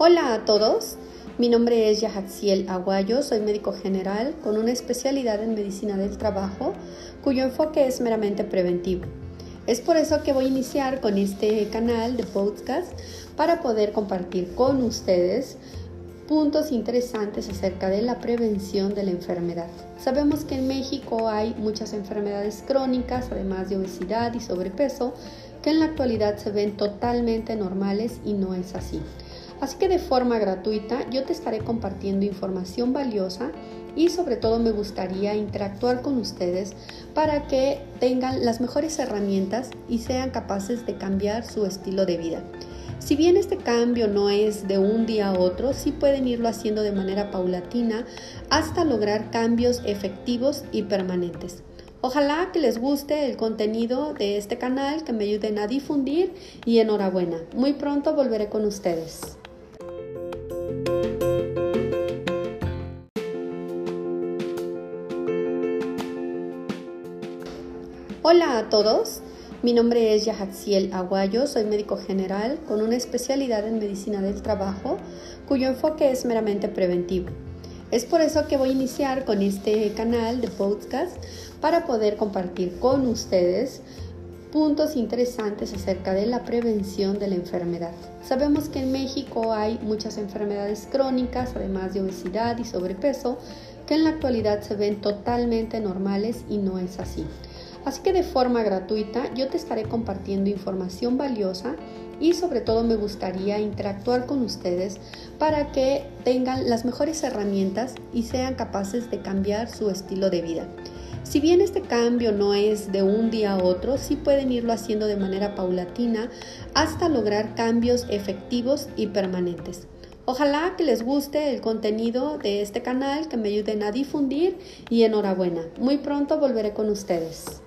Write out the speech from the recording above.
Hola a todos, mi nombre es Yahatsiel Aguayo, soy médico general con una especialidad en medicina del trabajo cuyo enfoque es meramente preventivo. Es por eso que voy a iniciar con este canal de podcast para poder compartir con ustedes puntos interesantes acerca de la prevención de la enfermedad. Sabemos que en México hay muchas enfermedades crónicas, además de obesidad y sobrepeso, que en la actualidad se ven totalmente normales y no es así. Así que de forma gratuita yo te estaré compartiendo información valiosa y sobre todo me gustaría interactuar con ustedes para que tengan las mejores herramientas y sean capaces de cambiar su estilo de vida. Si bien este cambio no es de un día a otro, sí pueden irlo haciendo de manera paulatina hasta lograr cambios efectivos y permanentes. Ojalá que les guste el contenido de este canal, que me ayuden a difundir y enhorabuena. Muy pronto volveré con ustedes. Hola a todos, mi nombre es Yahatsiel Aguayo, soy médico general con una especialidad en medicina del trabajo cuyo enfoque es meramente preventivo. Es por eso que voy a iniciar con este canal de podcast para poder compartir con ustedes puntos interesantes acerca de la prevención de la enfermedad. Sabemos que en México hay muchas enfermedades crónicas, además de obesidad y sobrepeso, que en la actualidad se ven totalmente normales y no es así. Así que de forma gratuita yo te estaré compartiendo información valiosa y sobre todo me gustaría interactuar con ustedes para que tengan las mejores herramientas y sean capaces de cambiar su estilo de vida. Si bien este cambio no es de un día a otro, sí pueden irlo haciendo de manera paulatina hasta lograr cambios efectivos y permanentes. Ojalá que les guste el contenido de este canal, que me ayuden a difundir y enhorabuena. Muy pronto volveré con ustedes.